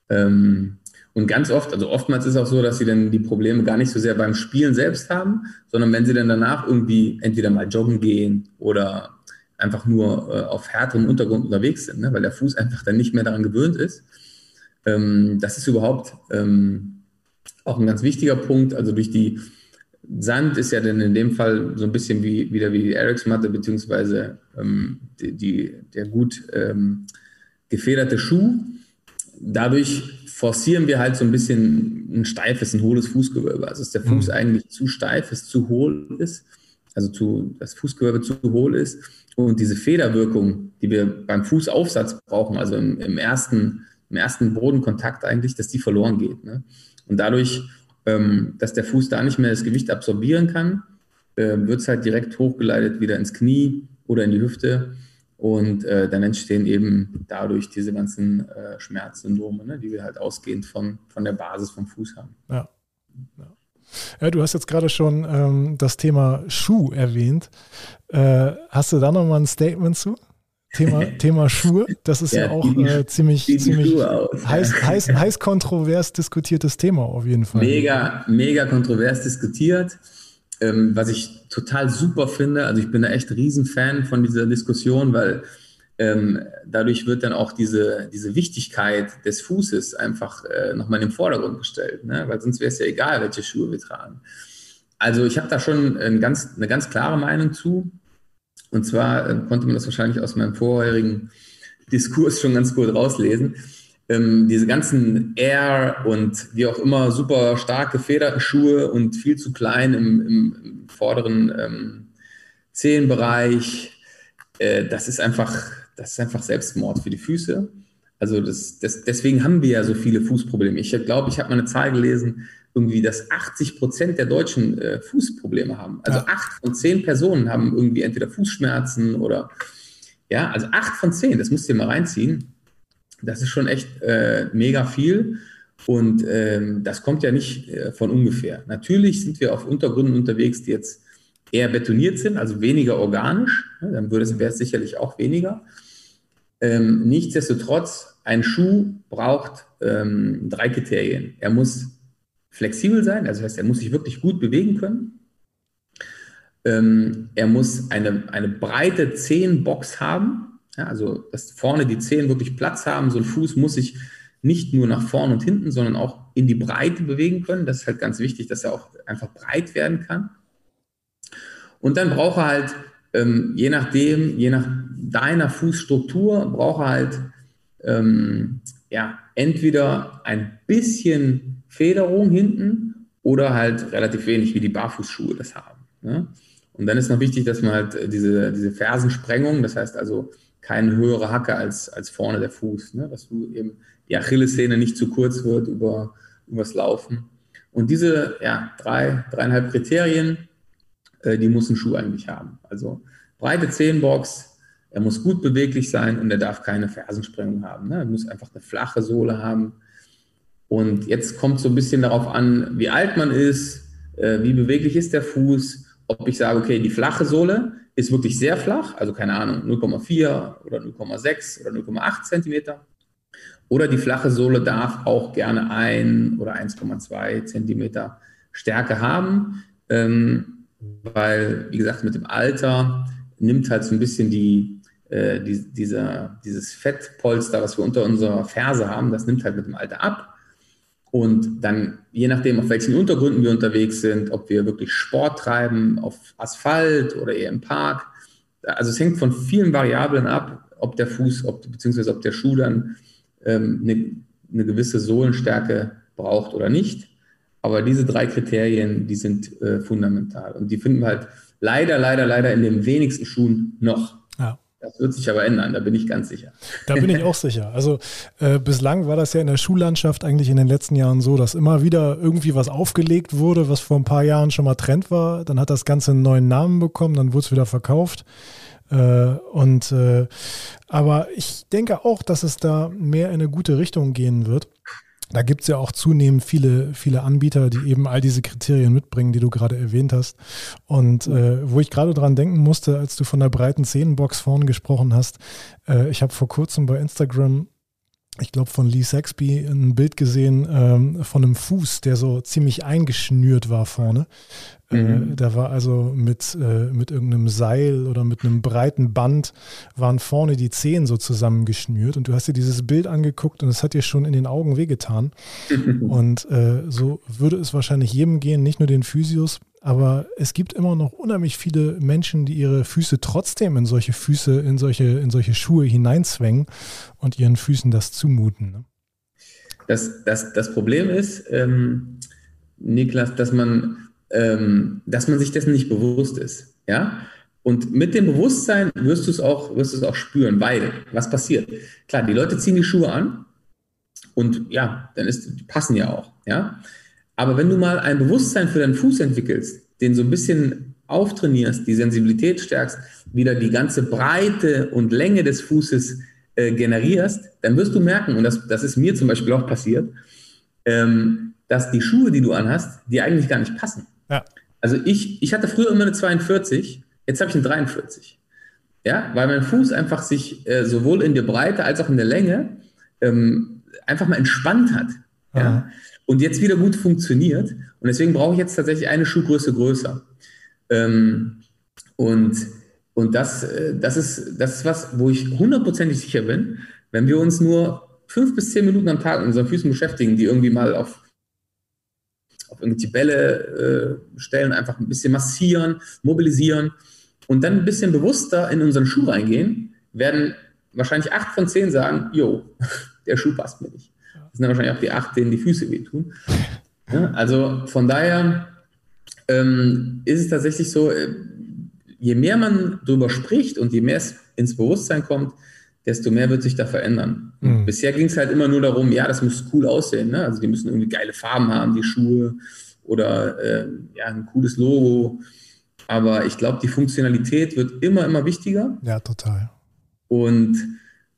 Ähm, und ganz oft, also oftmals ist es auch so, dass sie dann die Probleme gar nicht so sehr beim Spielen selbst haben, sondern wenn sie dann danach irgendwie entweder mal joggen gehen oder einfach nur äh, auf härterem Untergrund unterwegs sind, ne? weil der Fuß einfach dann nicht mehr daran gewöhnt ist. Ähm, das ist überhaupt ähm, auch ein ganz wichtiger Punkt. Also durch die Sand ist ja dann in dem Fall so ein bisschen wie wieder wie die Erics-Matte, beziehungsweise ähm, die, die, der gut ähm, gefederte Schuh. Dadurch forcieren wir halt so ein bisschen ein steifes, ein hohles Fußgewölbe. Also dass der Fuß mhm. eigentlich zu steif ist, zu hohl ist, also zu, das Fußgewölbe zu hohl ist und diese Federwirkung, die wir beim Fußaufsatz brauchen, also im, im ersten, im ersten Bodenkontakt eigentlich, dass die verloren geht. Ne? Und dadurch, ähm, dass der Fuß da nicht mehr das Gewicht absorbieren kann, äh, wird es halt direkt hochgeleitet wieder ins Knie oder in die Hüfte. Und äh, dann entstehen eben dadurch diese ganzen äh, Schmerzsyndrome, ne, die wir halt ausgehend von, von der Basis vom Fuß haben. Ja. ja. Ja, du hast jetzt gerade schon ähm, das Thema Schuh erwähnt. Äh, hast du da nochmal ein Statement zu? Thema, Thema Schuhe, das ist ja, ja auch äh, ziemlich, ziemlich heiß, heiß, heiß kontrovers diskutiertes Thema auf jeden Fall. Mega, mega kontrovers diskutiert. ähm, was ich total super finde. Also ich bin da echt Riesenfan von dieser Diskussion, weil ähm, dadurch wird dann auch diese, diese Wichtigkeit des Fußes einfach äh, nochmal in den Vordergrund gestellt, ne? weil sonst wäre es ja egal, welche Schuhe wir tragen. Also ich habe da schon ein ganz, eine ganz klare Meinung zu. Und zwar äh, konnte man das wahrscheinlich aus meinem vorherigen Diskurs schon ganz gut rauslesen ähm, diese ganzen Air und wie auch immer super stark gefederten Schuhe und viel zu klein im, im, im vorderen ähm, Zehenbereich, äh, das ist einfach, das ist einfach Selbstmord für die Füße. Also das, das, deswegen haben wir ja so viele Fußprobleme. Ich glaube, ich habe mal eine Zahl gelesen, irgendwie, dass 80 Prozent der Deutschen äh, Fußprobleme haben. Also ja. acht von zehn Personen haben irgendwie entweder Fußschmerzen oder ja, also acht von zehn, das musst du dir mal reinziehen. Das ist schon echt äh, mega viel. Und ähm, das kommt ja nicht äh, von ungefähr. Natürlich sind wir auf Untergründen unterwegs, die jetzt eher betoniert sind, also weniger organisch. Ne, dann würde es, wäre es sicherlich auch weniger. Ähm, nichtsdestotrotz, ein Schuh braucht ähm, drei Kriterien. Er muss flexibel sein, also heißt, er muss sich wirklich gut bewegen können. Ähm, er muss eine, eine breite Zehenbox haben, ja, also, dass vorne die Zehen wirklich Platz haben. So ein Fuß muss sich nicht nur nach vorn und hinten, sondern auch in die Breite bewegen können. Das ist halt ganz wichtig, dass er auch einfach breit werden kann. Und dann braucht er halt, ähm, je nachdem, je nach deiner Fußstruktur, braucht er halt ähm, ja, entweder ein bisschen Federung hinten oder halt relativ wenig, wie die Barfußschuhe das haben. Ne? Und dann ist noch wichtig, dass man halt diese, diese Fersensprengung, das heißt also keine höhere Hacke als, als vorne der Fuß, ne? dass du eben die Achillessehne nicht zu kurz wird über, übers Laufen. Und diese ja, drei, dreieinhalb Kriterien, äh, die muss ein Schuh eigentlich haben. Also breite Zehenbox, er muss gut beweglich sein und er darf keine Fersensprengung haben. Ne? Er muss einfach eine flache Sohle haben. Und jetzt kommt so ein bisschen darauf an, wie alt man ist, äh, wie beweglich ist der Fuß, ob ich sage, okay, die flache Sohle, ist wirklich sehr flach, also keine Ahnung, 0,4 oder 0,6 oder 0,8 Zentimeter. Oder die flache Sohle darf auch gerne 1 oder 1,2 Zentimeter Stärke haben, ähm, weil, wie gesagt, mit dem Alter nimmt halt so ein bisschen die, äh, die, dieser, dieses Fettpolster, was wir unter unserer Ferse haben, das nimmt halt mit dem Alter ab. Und dann, je nachdem, auf welchen Untergründen wir unterwegs sind, ob wir wirklich Sport treiben, auf Asphalt oder eher im Park. Also es hängt von vielen Variablen ab, ob der Fuß, ob, beziehungsweise ob der Schuh dann ähm, eine, eine gewisse Sohlenstärke braucht oder nicht. Aber diese drei Kriterien, die sind äh, fundamental. Und die finden wir halt leider, leider, leider in den wenigsten Schuhen noch. Das wird sich aber ändern, da bin ich ganz sicher. Da bin ich auch sicher. Also äh, bislang war das ja in der Schullandschaft eigentlich in den letzten Jahren so, dass immer wieder irgendwie was aufgelegt wurde, was vor ein paar Jahren schon mal Trend war. Dann hat das Ganze einen neuen Namen bekommen, dann wurde es wieder verkauft. Äh, und äh, aber ich denke auch, dass es da mehr in eine gute Richtung gehen wird. Da gibt es ja auch zunehmend viele, viele Anbieter, die eben all diese Kriterien mitbringen, die du gerade erwähnt hast. Und äh, wo ich gerade dran denken musste, als du von der breiten Szenenbox vorne gesprochen hast, äh, ich habe vor kurzem bei Instagram ich glaube, von Lee Saxby ein Bild gesehen ähm, von einem Fuß, der so ziemlich eingeschnürt war vorne. Äh, mhm. Äh, da war also mit, äh, mit irgendeinem Seil oder mit einem breiten Band waren vorne die Zehen so zusammengeschnürt und du hast dir dieses Bild angeguckt und es hat dir schon in den Augen wehgetan. und äh, so würde es wahrscheinlich jedem gehen, nicht nur den Physios, aber es gibt immer noch unheimlich viele Menschen, die ihre Füße trotzdem in solche Füße, in solche, in solche Schuhe hineinzwängen und ihren Füßen das zumuten. Ne? Das, das, das Problem ist, ähm, Niklas, dass man, ähm, dass man sich dessen nicht bewusst ist. Ja? Und mit dem Bewusstsein wirst du es auch, auch spüren, weil was passiert? Klar, die Leute ziehen die Schuhe an und ja, dann ist, die passen ja auch. Ja? Aber wenn du mal ein Bewusstsein für deinen Fuß entwickelst, den so ein bisschen auftrainierst, die Sensibilität stärkst, wieder die ganze Breite und Länge des Fußes äh, generierst, dann wirst du merken, und das, das ist mir zum Beispiel auch passiert, ähm, dass die Schuhe, die du anhast, dir eigentlich gar nicht passen. Ja. Also ich, ich hatte früher immer eine 42, jetzt habe ich eine 43. Ja, weil mein Fuß einfach sich äh, sowohl in der Breite als auch in der Länge ähm, einfach mal entspannt hat. Ja. Und jetzt wieder gut funktioniert. Und deswegen brauche ich jetzt tatsächlich eine Schuhgröße größer. Ähm, und und das, äh, das, ist, das ist was, wo ich hundertprozentig sicher bin, wenn wir uns nur fünf bis zehn Minuten am Tag mit unseren Füßen beschäftigen, die irgendwie mal auf, auf irgendwelche Bälle äh, stellen, einfach ein bisschen massieren, mobilisieren und dann ein bisschen bewusster in unseren Schuh reingehen, werden wahrscheinlich acht von zehn sagen, jo, der Schuh passt mir nicht. Das sind dann wahrscheinlich auch die acht, denen die Füße wehtun. Ja, also von daher ähm, ist es tatsächlich so, äh, je mehr man darüber spricht und je mehr es ins Bewusstsein kommt, desto mehr wird sich da verändern. Mhm. Bisher ging es halt immer nur darum, ja, das muss cool aussehen. Ne? Also die müssen irgendwie geile Farben haben, die Schuhe oder äh, ja, ein cooles Logo. Aber ich glaube, die Funktionalität wird immer, immer wichtiger. Ja, total. Und,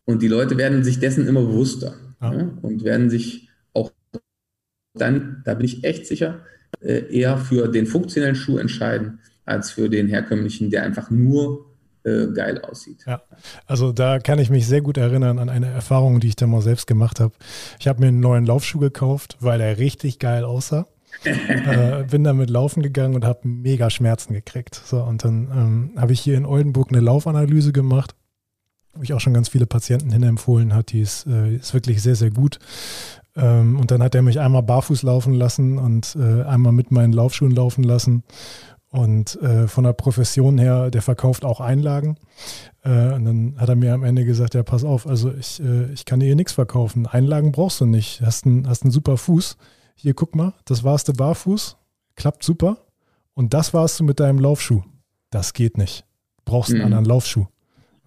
und die Leute werden sich dessen immer bewusster ja. ne? und werden sich auch dann, da bin ich echt sicher, äh, eher für den funktionellen Schuh entscheiden, als für den herkömmlichen, der einfach nur äh, geil aussieht. Ja, also da kann ich mich sehr gut erinnern an eine Erfahrung, die ich da mal selbst gemacht habe. Ich habe mir einen neuen Laufschuh gekauft, weil er richtig geil aussah. äh, bin damit laufen gegangen und habe mega Schmerzen gekriegt. So, und dann ähm, habe ich hier in Oldenburg eine Laufanalyse gemacht, wo ich auch schon ganz viele Patienten hinempfohlen hat. Die ist, äh, ist wirklich sehr, sehr gut. Ähm, und dann hat er mich einmal barfuß laufen lassen und äh, einmal mit meinen Laufschuhen laufen lassen. Und äh, von der Profession her, der verkauft auch Einlagen. Äh, und dann hat er mir am Ende gesagt, ja, pass auf, also ich, äh, ich kann dir hier nichts verkaufen. Einlagen brauchst du nicht. Hast einen, hast einen super Fuß. Hier, guck mal, das warst du barfuß. Klappt super. Und das warst du mit deinem Laufschuh. Das geht nicht. Brauchst einen mhm. anderen Laufschuh.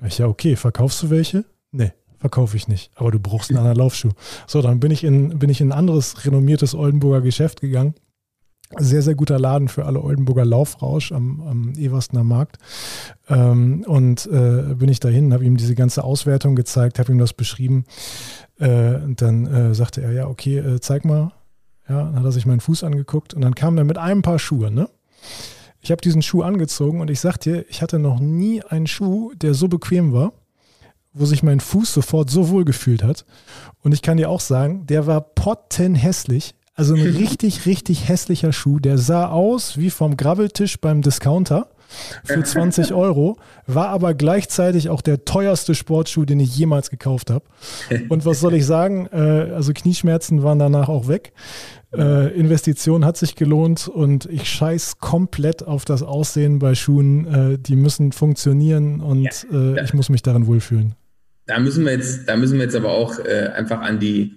Ich, ja, okay, verkaufst du welche? Nee, verkaufe ich nicht. Aber du brauchst einen anderen Laufschuh. So, dann bin ich in, bin ich in ein anderes renommiertes Oldenburger Geschäft gegangen sehr, sehr guter Laden für alle Oldenburger Laufrausch am, am Eversner Markt. Ähm, und äh, bin ich dahin, habe ihm diese ganze Auswertung gezeigt, habe ihm das beschrieben. Äh, und dann äh, sagte er, ja, okay, äh, zeig mal. Ja, dann hat er sich meinen Fuß angeguckt und dann kam er mit einem Paar Schuhe, ne? Ich habe diesen Schuh angezogen und ich sag dir, ich hatte noch nie einen Schuh, der so bequem war, wo sich mein Fuß sofort so wohl gefühlt hat. Und ich kann dir auch sagen, der war pottenhässlich. Also ein richtig, richtig hässlicher Schuh. Der sah aus wie vom Grabbeltisch beim Discounter für 20 Euro, war aber gleichzeitig auch der teuerste Sportschuh, den ich jemals gekauft habe. Und was soll ich sagen? Äh, also Knieschmerzen waren danach auch weg. Äh, Investition hat sich gelohnt und ich scheiß komplett auf das Aussehen bei Schuhen. Äh, die müssen funktionieren und ja, ich muss mich darin wohlfühlen. Da müssen wir jetzt, da müssen wir jetzt aber auch einfach an die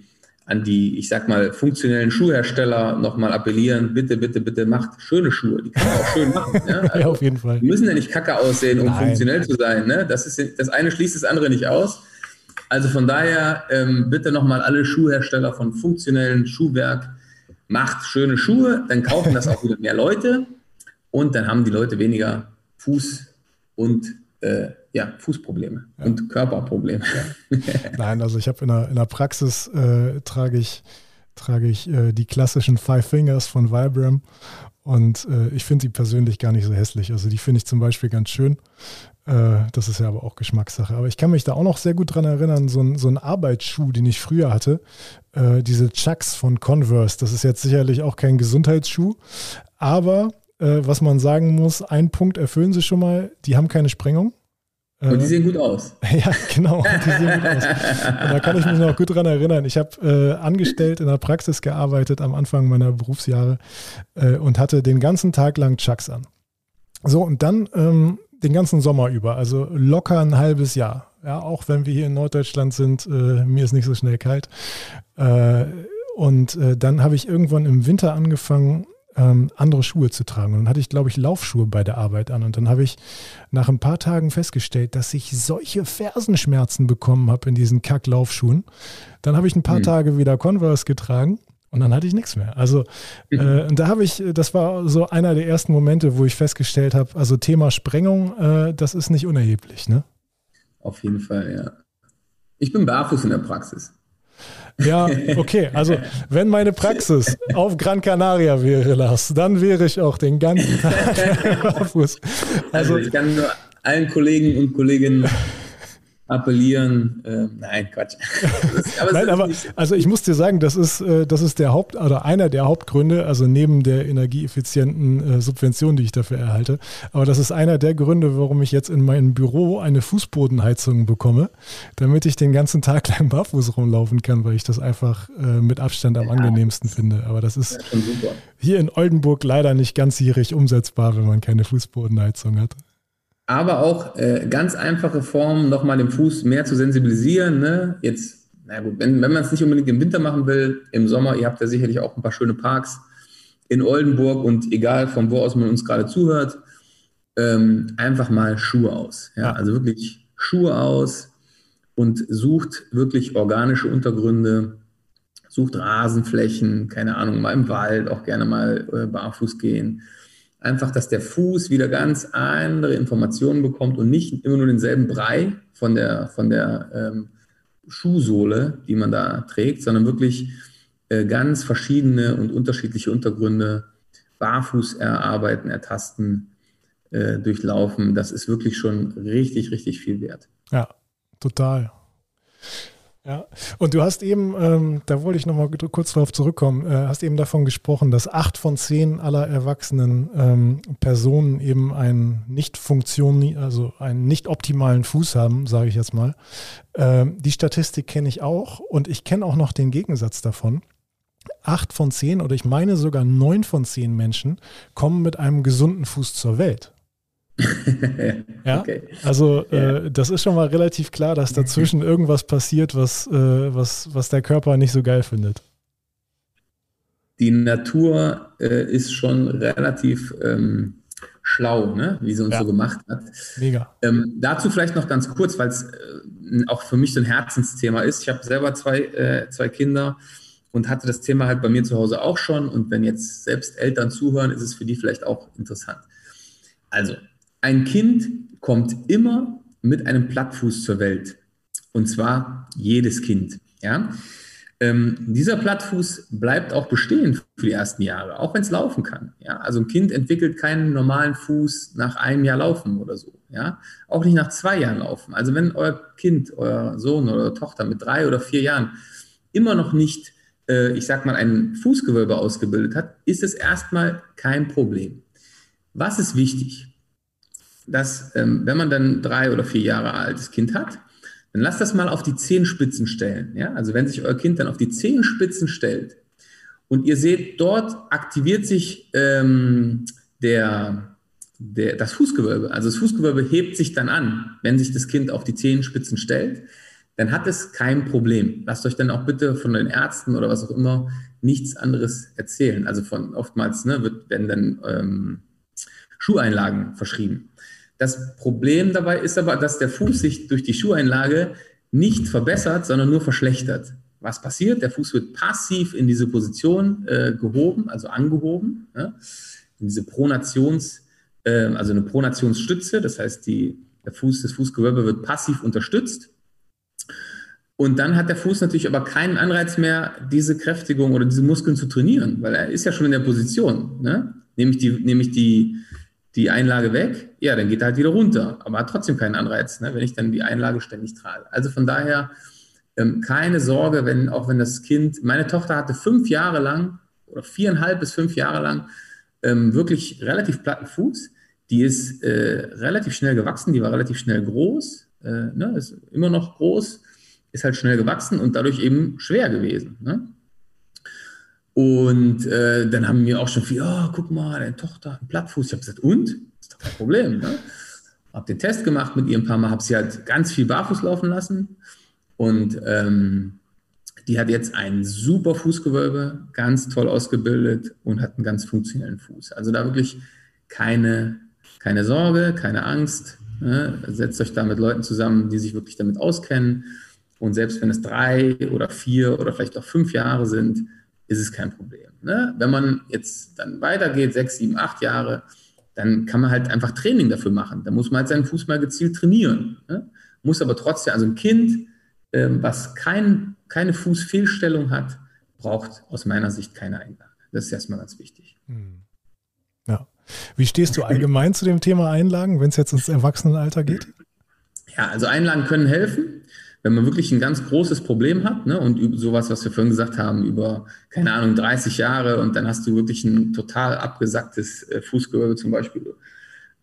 an die, ich sag mal, funktionellen Schuhhersteller nochmal appellieren, bitte, bitte, bitte macht schöne Schuhe. Die kann man auch schön machen. Ja, also, ja auf jeden Fall. Die müssen ja nicht kacke aussehen, um Nein. funktionell zu sein. Ne? Das, ist, das eine schließt das andere nicht aus. Also von daher ähm, bitte nochmal alle Schuhhersteller von funktionellen Schuhwerk, macht schöne Schuhe, dann kaufen das auch wieder mehr Leute und dann haben die Leute weniger Fuß und äh, ja, Fußprobleme ja. und Körperprobleme. Nein, also ich habe in der, in der Praxis äh, trage ich, trage ich äh, die klassischen Five Fingers von Vibram und äh, ich finde sie persönlich gar nicht so hässlich. Also die finde ich zum Beispiel ganz schön. Äh, das ist ja aber auch Geschmackssache. Aber ich kann mich da auch noch sehr gut dran erinnern, so ein, so ein Arbeitsschuh, den ich früher hatte, äh, diese Chucks von Converse. Das ist jetzt sicherlich auch kein Gesundheitsschuh, aber äh, was man sagen muss, ein Punkt erfüllen sie schon mal, die haben keine Sprengung. Und die äh, sehen gut aus. Ja, genau. Die sehen gut aus. Und da kann ich mich noch gut dran erinnern. Ich habe äh, angestellt in der Praxis gearbeitet am Anfang meiner Berufsjahre äh, und hatte den ganzen Tag lang Chucks an. So, und dann ähm, den ganzen Sommer über, also locker ein halbes Jahr. Ja, auch wenn wir hier in Norddeutschland sind, äh, mir ist nicht so schnell kalt. Äh, und äh, dann habe ich irgendwann im Winter angefangen, ähm, andere Schuhe zu tragen. Und dann hatte ich, glaube ich, Laufschuhe bei der Arbeit an. Und dann habe ich nach ein paar Tagen festgestellt, dass ich solche Fersenschmerzen bekommen habe in diesen Kacklaufschuhen. Dann habe ich ein paar mhm. Tage wieder Converse getragen. Und dann hatte ich nichts mehr. Also, mhm. äh, und da habe ich, das war so einer der ersten Momente, wo ich festgestellt habe, also Thema Sprengung, äh, das ist nicht unerheblich, ne? Auf jeden Fall, ja. Ich bin barfuß in der Praxis. Ja, okay. Also, wenn meine Praxis auf Gran Canaria wäre, Lars, dann wäre ich auch den ganzen Tag barfuß. Also, also, ich kann nur allen Kollegen und Kolleginnen appellieren. Äh, nein, Quatsch. aber nein, aber also ich muss dir sagen, das ist, äh, das ist der Haupt oder einer der Hauptgründe, also neben der energieeffizienten äh, Subvention, die ich dafür erhalte, aber das ist einer der Gründe, warum ich jetzt in meinem Büro eine Fußbodenheizung bekomme, damit ich den ganzen Tag lang barfuß rumlaufen kann, weil ich das einfach äh, mit Abstand am ja, angenehmsten finde. Aber das ist hier in Oldenburg leider nicht ganzjährig umsetzbar, wenn man keine Fußbodenheizung hat aber auch äh, ganz einfache Formen, nochmal den Fuß mehr zu sensibilisieren. Ne? Jetzt, na gut, wenn, wenn man es nicht unbedingt im Winter machen will, im Sommer, ihr habt ja sicherlich auch ein paar schöne Parks in Oldenburg und egal von wo aus man uns gerade zuhört, ähm, einfach mal Schuhe aus. Ja? Also wirklich Schuhe aus und sucht wirklich organische Untergründe, sucht Rasenflächen, keine Ahnung, mal im Wald, auch gerne mal äh, barfuß gehen einfach, dass der Fuß wieder ganz andere Informationen bekommt und nicht immer nur denselben Brei von der, von der ähm, Schuhsohle, die man da trägt, sondern wirklich äh, ganz verschiedene und unterschiedliche Untergründe barfuß erarbeiten, ertasten, äh, durchlaufen. Das ist wirklich schon richtig, richtig viel wert. Ja, total. Ja, und du hast eben, ähm, da wollte ich nochmal kurz darauf zurückkommen, äh, hast eben davon gesprochen, dass acht von zehn aller erwachsenen ähm, Personen eben einen nicht funktion, also einen nicht optimalen Fuß haben, sage ich jetzt mal. Ähm, die Statistik kenne ich auch und ich kenne auch noch den Gegensatz davon. Acht von zehn oder ich meine sogar neun von zehn Menschen kommen mit einem gesunden Fuß zur Welt. ja, okay. also äh, das ist schon mal relativ klar, dass dazwischen irgendwas passiert, was, äh, was, was der Körper nicht so geil findet. Die Natur äh, ist schon relativ ähm, schlau, ne? wie sie uns ja. so gemacht hat. Mega. Ähm, dazu vielleicht noch ganz kurz, weil es äh, auch für mich so ein Herzensthema ist. Ich habe selber zwei, äh, zwei Kinder und hatte das Thema halt bei mir zu Hause auch schon. Und wenn jetzt selbst Eltern zuhören, ist es für die vielleicht auch interessant. Also, ein Kind kommt immer mit einem Plattfuß zur Welt. Und zwar jedes Kind. Ja? Ähm, dieser Plattfuß bleibt auch bestehen für die ersten Jahre, auch wenn es laufen kann. Ja? Also ein Kind entwickelt keinen normalen Fuß nach einem Jahr Laufen oder so. Ja? Auch nicht nach zwei Jahren Laufen. Also wenn euer Kind, euer Sohn oder eure Tochter mit drei oder vier Jahren immer noch nicht, äh, ich sag mal, ein Fußgewölbe ausgebildet hat, ist es erstmal kein Problem. Was ist wichtig? Dass, ähm, wenn man dann drei oder vier Jahre altes Kind hat, dann lasst das mal auf die Zehenspitzen stellen. Ja? Also wenn sich euer Kind dann auf die Zehenspitzen stellt und ihr seht, dort aktiviert sich ähm, der, der, das Fußgewölbe. Also das Fußgewölbe hebt sich dann an, wenn sich das Kind auf die Zehenspitzen stellt, dann hat es kein Problem. Lasst euch dann auch bitte von den Ärzten oder was auch immer nichts anderes erzählen. Also von oftmals ne, wird, werden dann ähm, Schuheinlagen verschrieben. Das Problem dabei ist aber, dass der Fuß sich durch die Schuheinlage nicht verbessert, sondern nur verschlechtert. Was passiert? Der Fuß wird passiv in diese Position äh, gehoben, also angehoben, ja? in diese Pronations, äh, also eine Pronationsstütze. Das heißt, die, der Fuß, das Fußgewölbe wird passiv unterstützt. Und dann hat der Fuß natürlich aber keinen Anreiz mehr, diese Kräftigung oder diese Muskeln zu trainieren, weil er ist ja schon in der Position. Ne? Nämlich die, nämlich die, die Einlage weg, ja, dann geht er halt wieder runter, aber hat trotzdem keinen Anreiz, ne, wenn ich dann die Einlage ständig trage. Also von daher ähm, keine Sorge, wenn auch wenn das Kind, meine Tochter hatte fünf Jahre lang oder viereinhalb bis fünf Jahre lang ähm, wirklich relativ platten Fuß. Die ist äh, relativ schnell gewachsen, die war relativ schnell groß, äh, ne, ist immer noch groß, ist halt schnell gewachsen und dadurch eben schwer gewesen. Ne? Und äh, dann haben wir auch schon viel, oh, guck mal, deine Tochter hat einen Plattfuß. Ich habe gesagt, und? Ist doch kein Problem. Ne? Habe den Test gemacht mit ihr ein paar Mal, habe sie halt ganz viel barfuß laufen lassen. Und ähm, die hat jetzt ein super Fußgewölbe, ganz toll ausgebildet und hat einen ganz funktionellen Fuß. Also da wirklich keine, keine Sorge, keine Angst. Ne? Setzt euch da mit Leuten zusammen, die sich wirklich damit auskennen. Und selbst wenn es drei oder vier oder vielleicht auch fünf Jahre sind, ist es kein Problem. Ne? Wenn man jetzt dann weitergeht, sechs, sieben, acht Jahre, dann kann man halt einfach Training dafür machen. Da muss man halt seinen Fuß mal gezielt trainieren. Ne? Muss aber trotzdem, also ein Kind, ähm, was kein, keine Fußfehlstellung hat, braucht aus meiner Sicht keine Einlage. Das ist erstmal ganz wichtig. Hm. Ja. Wie stehst du allgemein zu dem Thema Einlagen, wenn es jetzt ins Erwachsenenalter geht? Ja, also Einlagen können helfen, wenn man wirklich ein ganz großes Problem hat ne, und sowas, was wir vorhin gesagt haben, über, keine Ahnung, 30 Jahre und dann hast du wirklich ein total abgesacktes äh, Fußgewölbe zum Beispiel,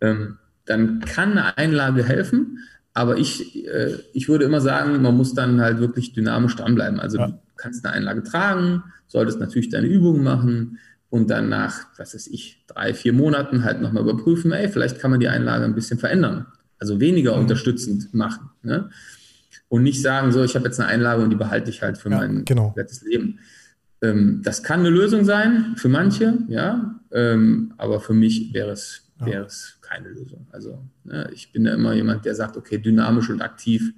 ähm, dann kann eine Einlage helfen, aber ich, äh, ich würde immer sagen, man muss dann halt wirklich dynamisch dranbleiben. Also ja. du kannst eine Einlage tragen, solltest natürlich deine Übungen machen und dann nach, was weiß ich, drei, vier Monaten halt nochmal überprüfen, ey, vielleicht kann man die Einlage ein bisschen verändern. Also weniger mhm. unterstützend machen. Ne? Und nicht sagen, so, ich habe jetzt eine Einlage und die behalte ich halt für ja, mein genau. letztes Leben. Ähm, das kann eine Lösung sein für manche, ja, ähm, aber für mich wäre es, wäre es keine Lösung. Also ne, ich bin da immer jemand, der sagt, okay, dynamisch und aktiv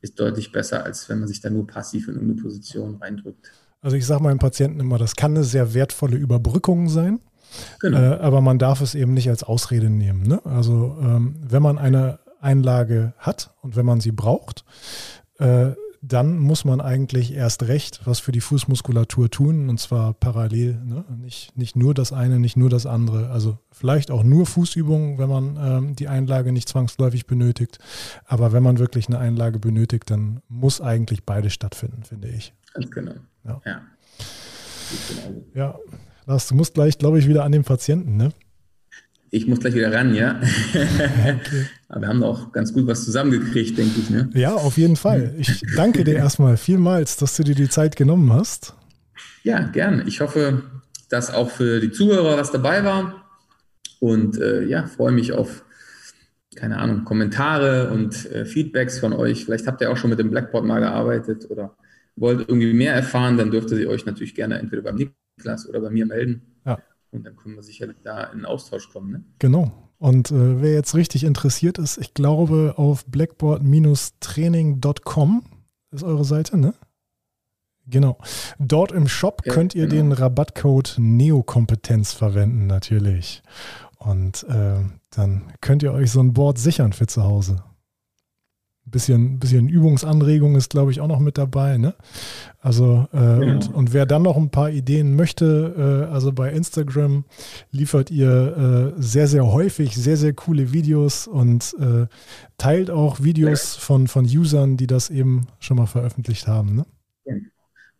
ist deutlich besser, als wenn man sich da nur passiv in eine Position reindrückt. Also ich sage meinen Patienten immer, das kann eine sehr wertvolle Überbrückung sein. Genau. Äh, aber man darf es eben nicht als Ausrede nehmen. Ne? Also ähm, wenn man eine Einlage hat und wenn man sie braucht, äh, dann muss man eigentlich erst recht was für die Fußmuskulatur tun und zwar parallel. Ne? Nicht, nicht nur das eine, nicht nur das andere. Also vielleicht auch nur Fußübungen, wenn man ähm, die Einlage nicht zwangsläufig benötigt. Aber wenn man wirklich eine Einlage benötigt, dann muss eigentlich beides stattfinden, finde ich. Ganz genau. Ja. Ja, ja. Lars, du musst gleich, glaube ich, wieder an den Patienten, ne? Ich muss gleich wieder ran, ja. Okay. Aber wir haben auch ganz gut was zusammengekriegt, denke ich. Ne? Ja, auf jeden Fall. Ich danke dir erstmal vielmals, dass du dir die Zeit genommen hast. Ja, gern. Ich hoffe, dass auch für die Zuhörer was dabei war. Und äh, ja, freue mich auf, keine Ahnung, Kommentare und äh, Feedbacks von euch. Vielleicht habt ihr auch schon mit dem Blackboard mal gearbeitet oder wollt irgendwie mehr erfahren, dann dürft ihr euch natürlich gerne entweder beim Niklas oder bei mir melden. Und dann können wir sicherlich da in Austausch kommen. Ne? Genau. Und äh, wer jetzt richtig interessiert ist, ich glaube auf blackboard-training.com ist eure Seite, ne? Genau. Dort im Shop ja, könnt ihr genau. den Rabattcode Neokompetenz verwenden, natürlich. Und äh, dann könnt ihr euch so ein Board sichern für zu Hause. Ein bisschen, bisschen Übungsanregung ist, glaube ich, auch noch mit dabei. Ne? Also, äh, genau. und, und wer dann noch ein paar Ideen möchte, äh, also bei Instagram liefert ihr äh, sehr, sehr häufig sehr, sehr coole Videos und äh, teilt auch Videos von, von Usern, die das eben schon mal veröffentlicht haben. Ne?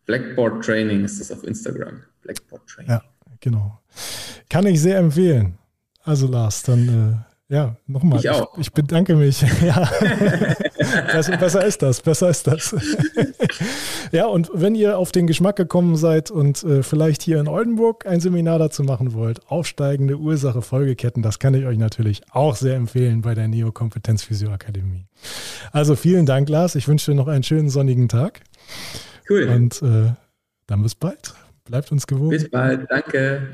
Blackboard Training ist das auf Instagram. Blackboard Training. Ja, genau. Kann ich sehr empfehlen. Also Lars, dann äh, ja, nochmal. Ich, auch. ich, ich bedanke mich. Ja. besser, besser ist das, besser ist das. ja, und wenn ihr auf den Geschmack gekommen seid und äh, vielleicht hier in Oldenburg ein Seminar dazu machen wollt, aufsteigende Ursache, Folgeketten, das kann ich euch natürlich auch sehr empfehlen bei der Neo Kompetenz Physioakademie. Also vielen Dank, Lars. Ich wünsche dir noch einen schönen sonnigen Tag. Cool. Und äh, dann bis bald. Bleibt uns gewogen. Bis bald. Danke.